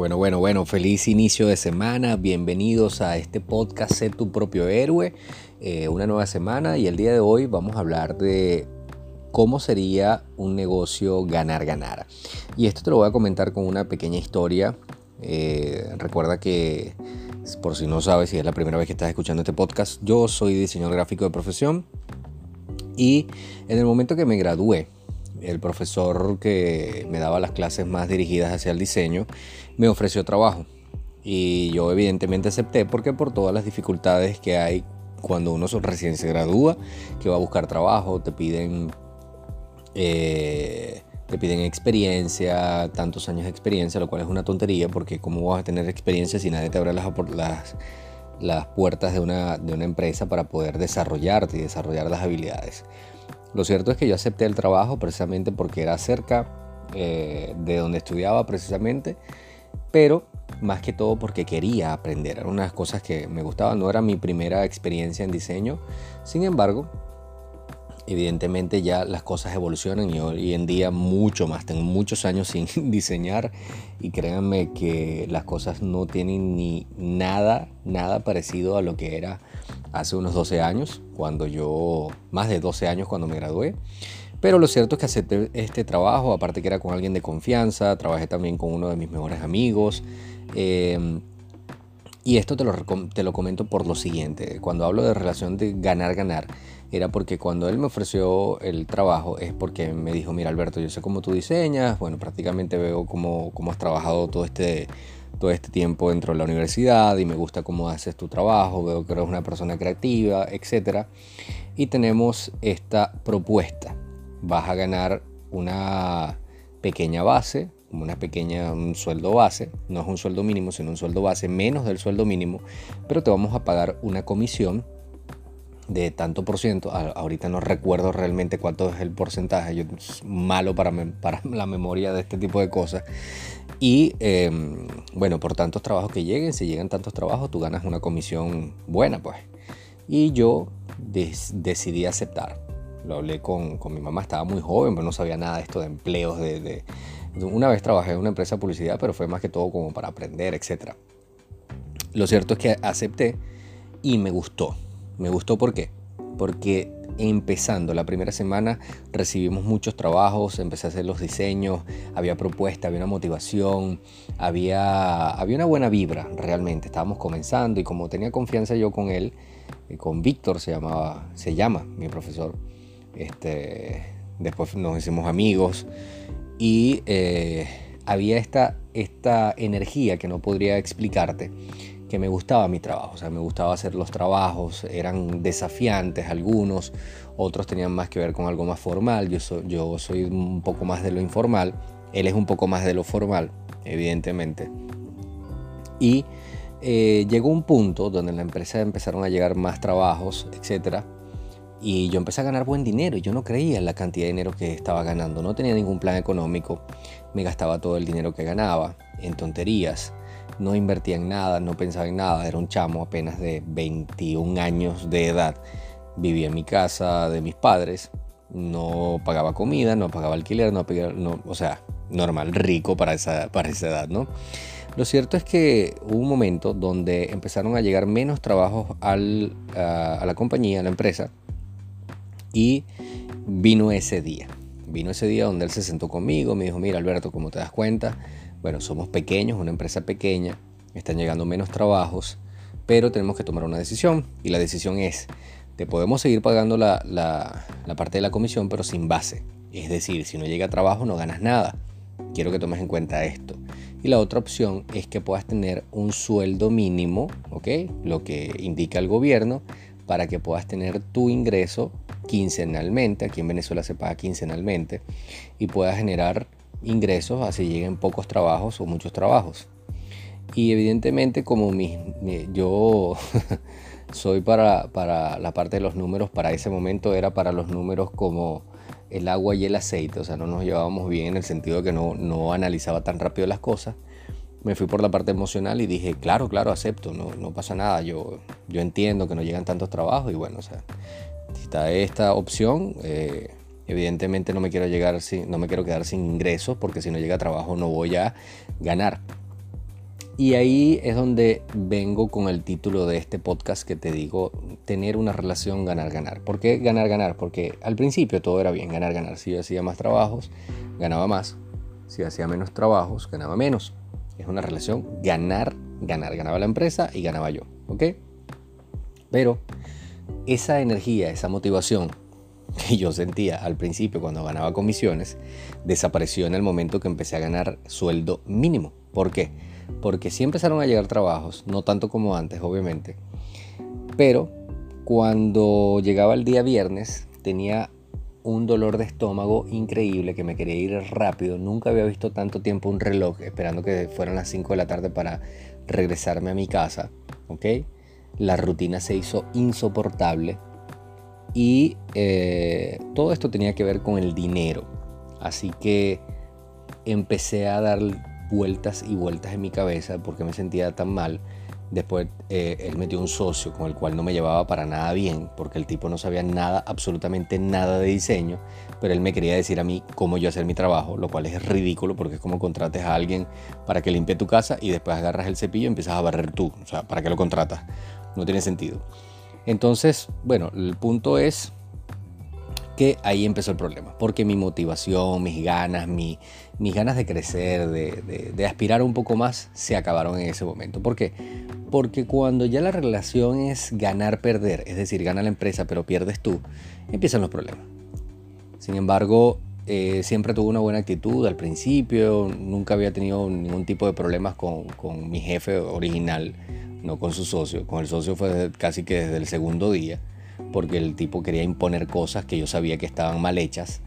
Bueno, bueno, bueno, feliz inicio de semana, bienvenidos a este podcast Sé tu propio héroe, eh, una nueva semana y el día de hoy vamos a hablar de cómo sería un negocio ganar-ganar. Y esto te lo voy a comentar con una pequeña historia. Eh, recuerda que, por si no sabes, si es la primera vez que estás escuchando este podcast, yo soy diseñador gráfico de profesión y en el momento que me gradué, el profesor que me daba las clases más dirigidas hacia el diseño, me ofreció trabajo. Y yo evidentemente acepté porque por todas las dificultades que hay cuando uno recién se gradúa, que va a buscar trabajo, te piden, eh, te piden experiencia, tantos años de experiencia, lo cual es una tontería porque cómo vas a tener experiencia si nadie te abre las, las, las puertas de una, de una empresa para poder desarrollarte y desarrollar las habilidades. Lo cierto es que yo acepté el trabajo precisamente porque era cerca eh, de donde estudiaba precisamente, pero más que todo porque quería aprender. Eran unas cosas que me gustaban, no era mi primera experiencia en diseño. Sin embargo, evidentemente ya las cosas evolucionan y hoy en día mucho más. Tengo muchos años sin diseñar y créanme que las cosas no tienen ni nada, nada parecido a lo que era hace unos 12 años, cuando yo, más de 12 años cuando me gradué. Pero lo cierto es que acepté este trabajo, aparte que era con alguien de confianza, trabajé también con uno de mis mejores amigos. Em, y esto te lo, te lo comento por lo siguiente, cuando hablo de relación de ganar-ganar, era porque cuando él me ofreció el trabajo es porque me dijo, mira Alberto, yo sé cómo tú diseñas, bueno, prácticamente veo cómo, cómo has trabajado todo este, todo este tiempo dentro de la universidad y me gusta cómo haces tu trabajo, veo que eres una persona creativa, etc. Y tenemos esta propuesta. Vas a ganar una pequeña base, una pequeña, un sueldo base, no es un sueldo mínimo, sino un sueldo base menos del sueldo mínimo, pero te vamos a pagar una comisión de tanto por ciento. Ahorita no recuerdo realmente cuánto es el porcentaje, yo soy malo para, para la memoria de este tipo de cosas. Y em, bueno, por tantos trabajos que lleguen, si llegan tantos trabajos, tú ganas una comisión buena, pues. Y yo decidí aceptar. Lo hablé con, con, mi mamá, estaba muy joven, pero no sabía nada de esto de empleos. De, Una vez trabajé en una empresa de publicidad, pero fue más que todo como para aprender, etc. Lo cierto es que acepté y me gustó. Me gustó. Porque empezando. La primera semana recibimos muchos trabajos, empecé a hacer los diseños, había propuesta, había una motivación, había, había una buena vibra realmente. Estábamos comenzando y como tenía confianza yo con él, eh, con Víctor se llamaba, se llama mi profesor. Este, después nos hicimos amigos y eh, había esta, esta energía que no podría explicarte que me gustaba mi trabajo, o sea, me gustaba hacer los trabajos, eran desafiantes algunos, otros tenían más que ver con algo más formal, yo soy, un poco más de lo informal, él es un poco más de lo formal, evidentemente. Y eh, llegó un punto donde en la empresa empezaron a llegar más trabajos, etc. Y yo empecé a ganar buen dinero yo no creía en la cantidad de dinero que estaba ganando, no tenía ningún plan económico, me gastaba todo el dinero que ganaba en tonterías no invertía en nada, no pensaba en nada, era un chamo apenas de 21 años de edad. Vivía en mi casa de mis padres, no pagaba comida, no pagaba alquiler, no, no o sea, normal, rico para esa, para esa edad, ¿no? Lo cierto es que hubo un momento donde empezaron a llegar menos trabajos al, a, a la compañía, a la empresa, y vino ese día. Vino ese día donde él se sentó conmigo, me dijo, mira Alberto, como te das cuenta, bueno, somos pequeños, una empresa pequeña, están llegando menos trabajos, pero tenemos que tomar una decisión y la decisión es, te podemos seguir pagando la, parte de la comisión, pero sin base. Es decir, si no llega trabajo no ganas nada. Quiero que tomes en cuenta esto. Y la otra opción es que puedas tener un sueldo mínimo, ¿ok? Lo que indica el gobierno, para que puedas tener tu ingreso quincenalmente. Aquí en Venezuela se paga quincenalmente y puedas generar ingresos, así lleguen pocos trabajos o muchos trabajos. Y evidentemente como mi, yo soy para, para, la parte de los números, para ese momento era para los números como el agua y el aceite, o sea, no nos llevábamos bien en el sentido de que no, no analizaba tan rápido las cosas. Me fui por la parte emocional y dije, claro, claro, acepto, no, no pasa nada, yo, yo entiendo que no llegan tantos trabajos y bueno, o sea, si está esta opción, eh, Evidentemente no me quiero llegar sin, no me quiero quedar sin ingresos porque si no llega trabajo no voy a ganar. Y ahí es donde vengo con el título de este podcast que te digo, tener una relación ganar-ganar. ¿Por qué ganar-ganar? Porque al principio todo era bien, ganar-ganar. Si yo hacía más trabajos, ganaba más. Si hacía menos trabajos, ganaba menos. Es una relación ganar-ganar. Ganaba la empresa y ganaba yo. ¿Ok? Pero esa energía, esa motivación que yo sentía al principio cuando ganaba comisiones, desapareció en el momento que empecé a ganar sueldo mínimo. ¿Por qué? porque sí empezaron a llegar trabajos, no tanto como antes, obviamente, pero cuando llegaba el día viernes tenía un dolor de estómago increíble que me quería ir rápido. Nunca había visto tanto tiempo un reloj esperando que fueran las 5 de la tarde para regresarme a mi casa. ¿ok? La rutina se hizo insoportable y eh, todo esto tenía que ver con el dinero. Así que empecé a dar vueltas y vueltas en mi cabeza porque me sentía tan mal. Después eh, él metió un socio con el cual no me llevaba para nada bien, porque el tipo no sabía nada, absolutamente nada de diseño, pero él me quería decir a mí cómo yo hacer mi trabajo, lo cual es ridículo porque es como contrates a alguien para que limpie tu casa y después agarras el cepillo y empiezas a barrer tú. O sea, ¿para qué lo contratas? No tiene sentido. Entonces, bueno, el punto es que ahí empezó el problema, porque mi motivación, mis ganas, mi, mis ganas de crecer, de, aspirar un poco más, se acabaron en ese momento. ¿Por qué? Porque cuando ya la relación es ganar-perder, es decir, gana la empresa pero pierdes tú, empiezan los problemas. Sin embargo, eh, siempre tuve una buena actitud al principio, nunca había tenido ningún tipo de problemas con, con mi jefe original, no con su socio. Con el socio fue casi que desde el segundo día porque el tipo quería imponer cosas que yo sabía que estaban mal hechas.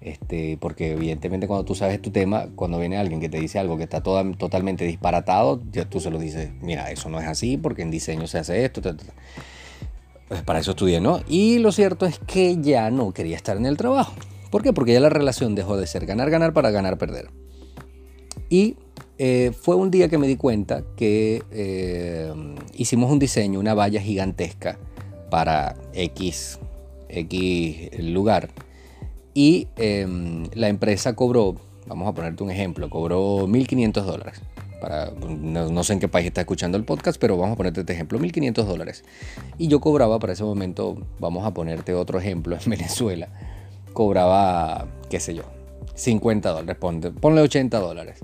Este, porque evidentemente cuando tú sabes tu tema, cuando viene alguien que te dice algo que está totalmente disparatado, ya tú se lo dices, mira, eso no es así porque en diseño se hace esto. Pues para eso estudié, ¿no? Y lo cierto es que ya no quería estar en el trabajo. ¿Por qué? Porque ya la relación dejó de ser ganar, ganar para ganar, perder. Y eh, fue un día que me di cuenta que eh, hicimos un diseño, una valla gigantesca para X, X lugar. Y em, la empresa cobró, vamos a ponerte un ejemplo, cobró 1.500 dólares. Para, no, sé en qué país está escuchando el podcast, pero vamos a ponerte este ejemplo, 1.500 dólares. Y yo cobraba para ese momento, vamos a ponerte otro ejemplo, en Venezuela, cobraba, qué sé yo, 50 dólares, ponle, ponle 80 dólares.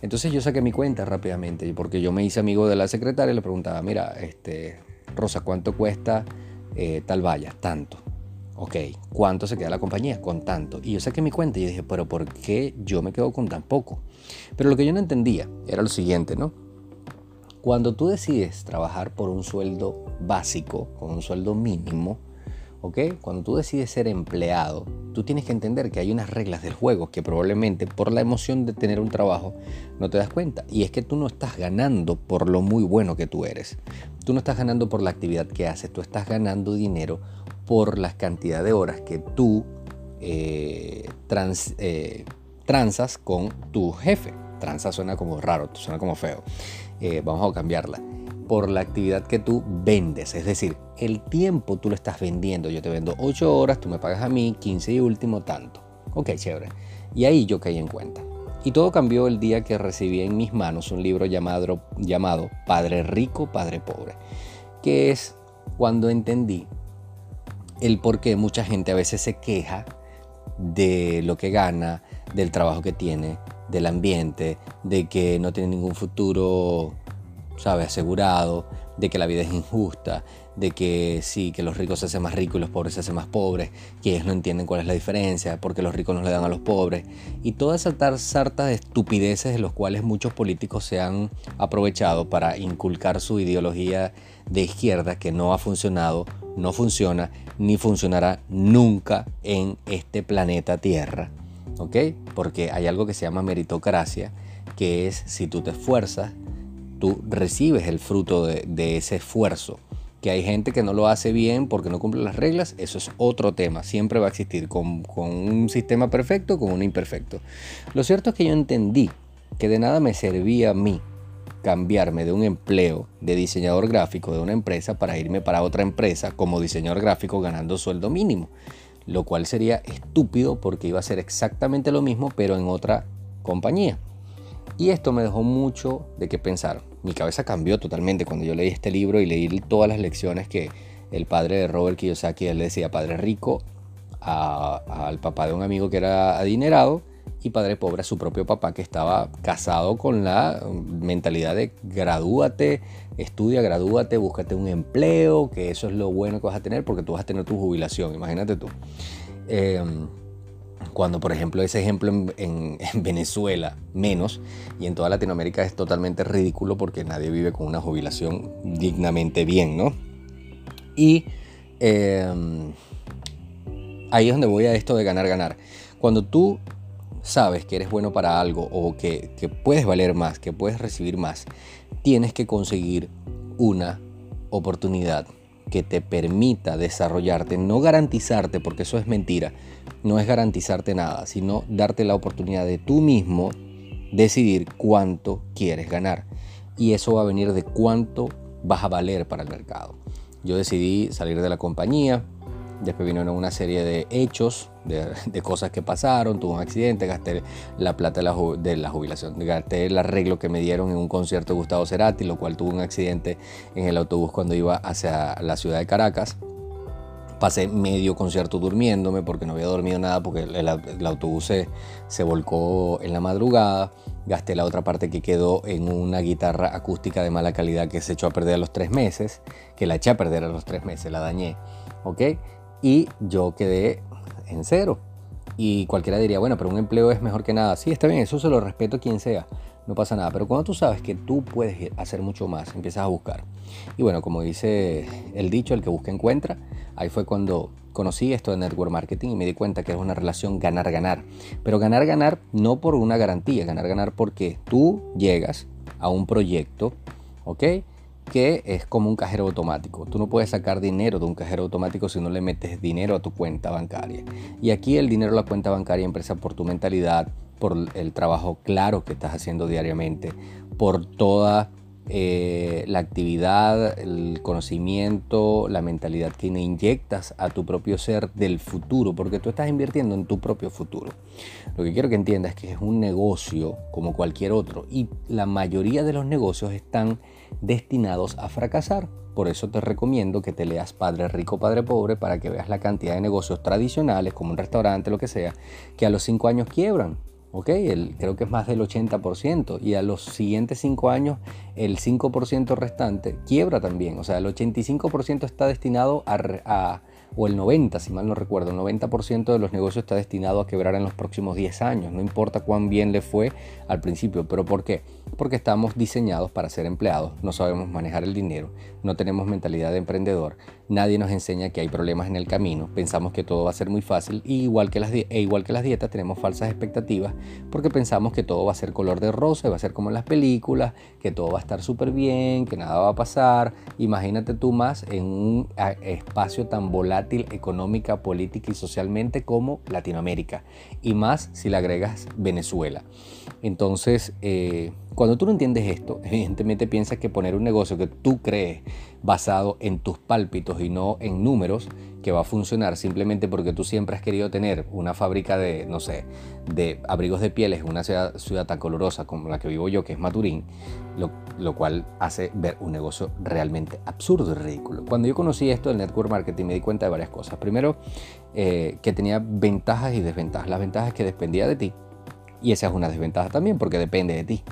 Entonces yo saqué mi cuenta rápidamente, porque yo me hice amigo de la secretaria y le preguntaba, mira, este, Rosa, ¿cuánto cuesta eh, tal vaya, tanto. Ok, ¿cuánto se queda la compañía? Con tanto. Y yo saqué mi cuenta y dije, pero ¿por qué yo me quedo con tan poco? Pero lo que yo no entendía era lo siguiente, ¿no? Cuando tú decides trabajar por un sueldo básico, con un sueldo mínimo, ¿ok? Cuando tú decides ser empleado, tú tienes que entender que hay unas reglas del juego que probablemente por la emoción de tener un trabajo no te das cuenta. Y es que tú no estás ganando por lo muy bueno que tú eres. Tú no estás ganando por la actividad que haces, tú estás ganando dinero por la cantidad de horas que tú eh, eh, transas con tu jefe. Transa suena como raro, suena como feo. Eh, vamos a cambiarla por la actividad que tú vendes. Es decir, el tiempo tú lo estás vendiendo. Yo te vendo 8 horas, tú me pagas a mí 15 y último tanto. Ok, chévere. Y ahí yo caí en cuenta. Y todo cambió el día que recibí en mis manos un libro llamado, llamado Padre Rico, Padre Pobre, que es cuando entendí el por qué mucha gente a veces se queja de lo que gana, del trabajo que tiene, del ambiente, de que no tiene ningún futuro ¿sabe? Asegurado, de que la vida es injusta, de que sí, que los ricos se hacen más ricos y los pobres se hacen más pobres, que ellos no entienden cuál es la diferencia, porque los ricos no le dan a los pobres, y todas esas sarta de estupideces de los cuales muchos políticos se han aprovechado para inculcar su ideología de izquierda que no ha funcionado, no funciona, ni funcionará nunca en este planeta Tierra. ¿Ok? Porque hay algo que se llama meritocracia, que es si tú te esfuerzas, tú recibes el fruto de, ese esfuerzo. Que hay gente que no lo hace bien porque no cumple las reglas, eso es otro tema. Siempre va a existir con, un sistema perfecto, con un imperfecto. Lo cierto es que yo entendí que de nada me servía a mí cambiarme de un empleo de diseñador gráfico de una empresa para irme para otra empresa como diseñador gráfico ganando sueldo mínimo, lo cual sería estúpido porque iba a ser exactamente lo mismo pero en otra compañía. Y esto me dejó mucho de qué pensar. Mi cabeza cambió totalmente cuando yo leí este libro y leí todas las lecciones que el padre de Robert Kiyosaki, él decía padre rico al papá de un amigo que era adinerado y padre pobre a su propio papá que estaba casado con la mentalidad de gradúate, estudia, gradúate, búscate un empleo, que eso es lo bueno que vas a tener porque tú vas a tener tu jubilación, imagínate tú. Em, cuando por ejemplo ese ejemplo en, Venezuela menos y en toda Latinoamérica es totalmente ridículo porque nadie vive con una jubilación dignamente bien, ¿no? Y em, ahí es donde voy a esto de ganar, ganar. Cuando tú sabes que eres bueno para algo o que, que puedes valer más, que puedes recibir más, tienes que conseguir una oportunidad que te permita desarrollarte, no garantizarte, porque eso es mentira, no es garantizarte nada, sino darte la oportunidad de tú mismo decidir cuánto quieres ganar. Y eso va a venir de cuánto vas a valer para el mercado. Yo decidí salir de la compañía, después vinieron una serie de hechos, de, cosas que pasaron, tuve un accidente, gasté la plata de la, de la, jubilación, gasté el arreglo que me dieron en un concierto de Gustavo Cerati, lo cual tuve un accidente en el autobús cuando iba hacia la ciudad de Caracas pasé medio concierto durmiéndome porque no había dormido nada porque el, autobús se, se, volcó en la madrugada. Gasté la otra parte que quedó en una guitarra acústica de mala calidad que se echó a perder a los tres meses, que la eché a perder a los tres meses, la dañé. ¿Ok? Y yo quedé en cero. Y cualquiera diría, bueno, pero un empleo es mejor que nada. Sí, está bien, eso se lo respeto a quien sea no pasa nada. Pero cuando tú sabes que tú puedes hacer mucho más, empiezas a buscar. Y bueno, como dice el dicho, el que busca encuentra. Ahí fue cuando conocí esto de network marketing y me di cuenta que es una relación ganar-ganar. Pero ganar-ganar no por una garantía, ganar-ganar porque tú llegas a un proyecto, ¿ok? que es como un cajero automático. Tú no puedes sacar dinero de un cajero automático si no le metes dinero a tu cuenta bancaria. Y aquí el dinero a la cuenta bancaria empieza por tu mentalidad, por el trabajo claro que estás haciendo diariamente, por toda eh, la actividad, el conocimiento, la mentalidad que inyectas a tu propio ser del futuro, porque tú estás invirtiendo en tu propio futuro. Lo que quiero que entiendas es que es un negocio como cualquier otro y la mayoría de los negocios están destinados a fracasar. Por eso te recomiendo que te leas Padre Rico, Padre Pobre para que veas la cantidad de negocios tradicionales, como un restaurante, lo que sea, que a los cinco años quiebran ¿ok? El, creo que es más del 80%. Y a los siguientes 5 años, el 5% restante quiebra también. O sea, el 85% está destinado a, o el 90, si mal no recuerdo, el 90% de los negocios está destinado a quebrar en los próximos 10 años. No importa cuán bien le fue al principio. ¿Pero por qué? Porque estamos diseñados para ser empleados. No sabemos manejar el dinero. No tenemos mentalidad de emprendedor. Nadie nos enseña que hay problemas en el camino, pensamos que todo va a ser muy fácil y igual que las, e igual que las dietas tenemos falsas expectativas porque pensamos que todo va a ser color de rosa, va a ser como en las películas, que todo va a estar súper bien, que nada va a pasar. Imagínate tú más en un espacio tan volátil económica, política y socialmente como Latinoamérica y más si le agregas Venezuela. Entonces, eh, cuando tú no entiendes esto, evidentemente piensas que poner un negocio que tú crees basado en tus pálpitos y no en números, que va a funcionar simplemente porque tú siempre has querido tener una fábrica de, no sé, de abrigos de pieles en una ciudad, ciudad tan colorosa como la que vivo yo, que es Maturín, lo, cual hace ver un negocio realmente absurdo y ridículo. Cuando yo conocí esto del network marketing me di cuenta de varias cosas. Primero, eh, que tenía ventajas y desventajas. Las ventajas es que dependía de ti y esa es una desventaja también porque depende de ti.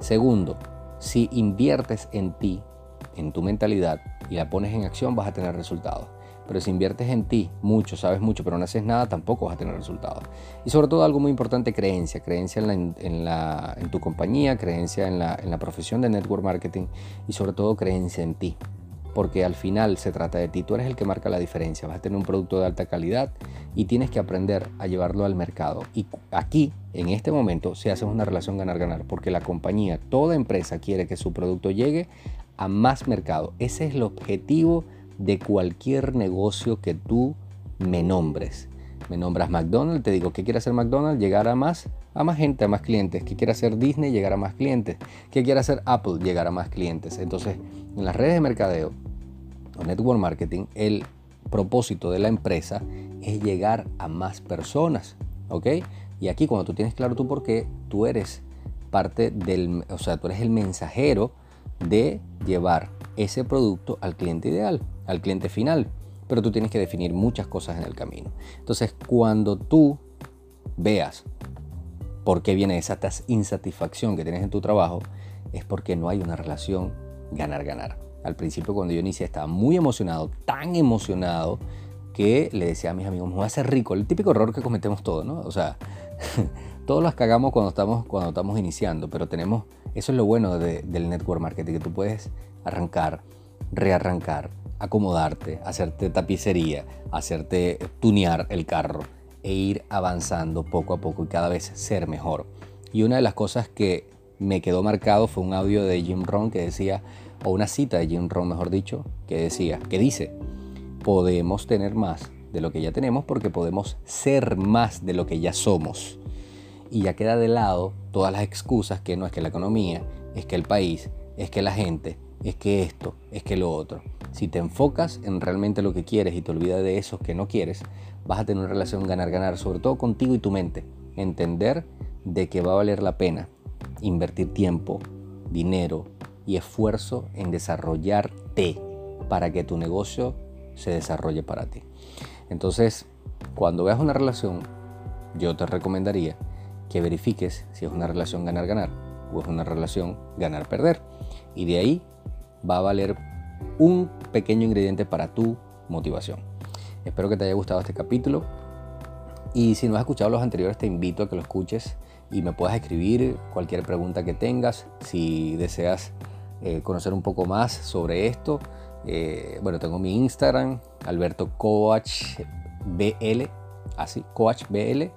Segundo, si inviertes en ti, en tu mentalidad y la pones en acción, vas a tener resultados. Pero si inviertes en ti mucho, sabes mucho, pero no haces nada, tampoco vas a tener resultados. Y sobre todo algo muy importante, creencia. Creencia en, la, en, tu compañía, creencia en la, en la profesión de network marketing y sobre todo creencia en ti porque al final se trata de ti, tú eres el que marca la diferencia, vas a tener un producto de alta calidad y tienes que aprender a llevarlo al mercado. Y aquí, en este momento, se hace una relación ganar-ganar, porque la compañía, toda empresa quiere que su producto llegue a más mercado. Ese es el objetivo de cualquier negocio que tú me nombres. Me nombras McDonald's, te digo, ¿qué quiere hacer McDonald's? Llegar a más, a más gente, a más clientes. ¿Qué quiere hacer Disney? Llegar a más clientes. ¿Qué quiere hacer Apple? Llegar a más clientes. Entonces, en las redes de mercadeo o network marketing, el propósito de la empresa es llegar a más personas. ¿Ok? Y aquí cuando tú tienes claro tú por qué, tú eres parte del, o sea, tú eres el mensajero de llevar ese producto al cliente ideal, al cliente final. Pero tú tienes que definir muchas cosas en el camino. Entonces, cuando tú veas por qué viene esa insatisfacción que tienes en tu trabajo, es porque no hay una relación ganar-ganar. Al principio cuando yo inicié estaba muy emocionado, tan emocionado, que le decía a mis amigos, me voy a hacer rico. El típico error que cometemos todos, ¿no? O sea, todos las cagamos cuando estamos, cuando estamos iniciando, pero tenemos, eso es lo bueno del network marketing, que tú puedes arrancar, rearrancar, acomodarte, hacerte tapicería, hacerte tunear el carro e ir avanzando poco a poco y cada vez ser mejor. Y una de las cosas que me quedó marcado fue un audio de Jim Rohn que decía, o una cita de Jim Rohn mejor dicho, que decía, que dice, podemos tener más de lo que ya tenemos porque podemos ser más de lo que ya somos. Y ya queda de lado todas las excusas que no es que la economía, es que el país, es que la gente, es que esto, es que lo otro. Si te enfocas en realmente lo que quieres y te olvidas de esos que no quieres, vas a tener una relación ganar-ganar, sobre todo contigo y tu mente. Entender de que va a valer la pena invertir tiempo, dinero y esfuerzo en desarrollarte para que tu negocio se desarrolle para ti. Entonces, cuando veas una relación, yo te recomendaría que verifiques si es una relación ganar-ganar o es una relación ganar-perder. Y de ahí va a valer un pequeño ingrediente para tu motivación. Espero que te haya gustado este capítulo. Y si no has escuchado los anteriores, te invito a que lo escuches y me puedas escribir cualquier pregunta que tengas. Si deseas eh, conocer un poco más sobre esto, eh, bueno, tengo mi Instagram, Alberto Coach BL, así, Coach BL,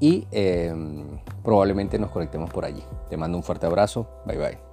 y em, probablemente nos conectemos por allí. Te mando un fuerte abrazo, bye bye.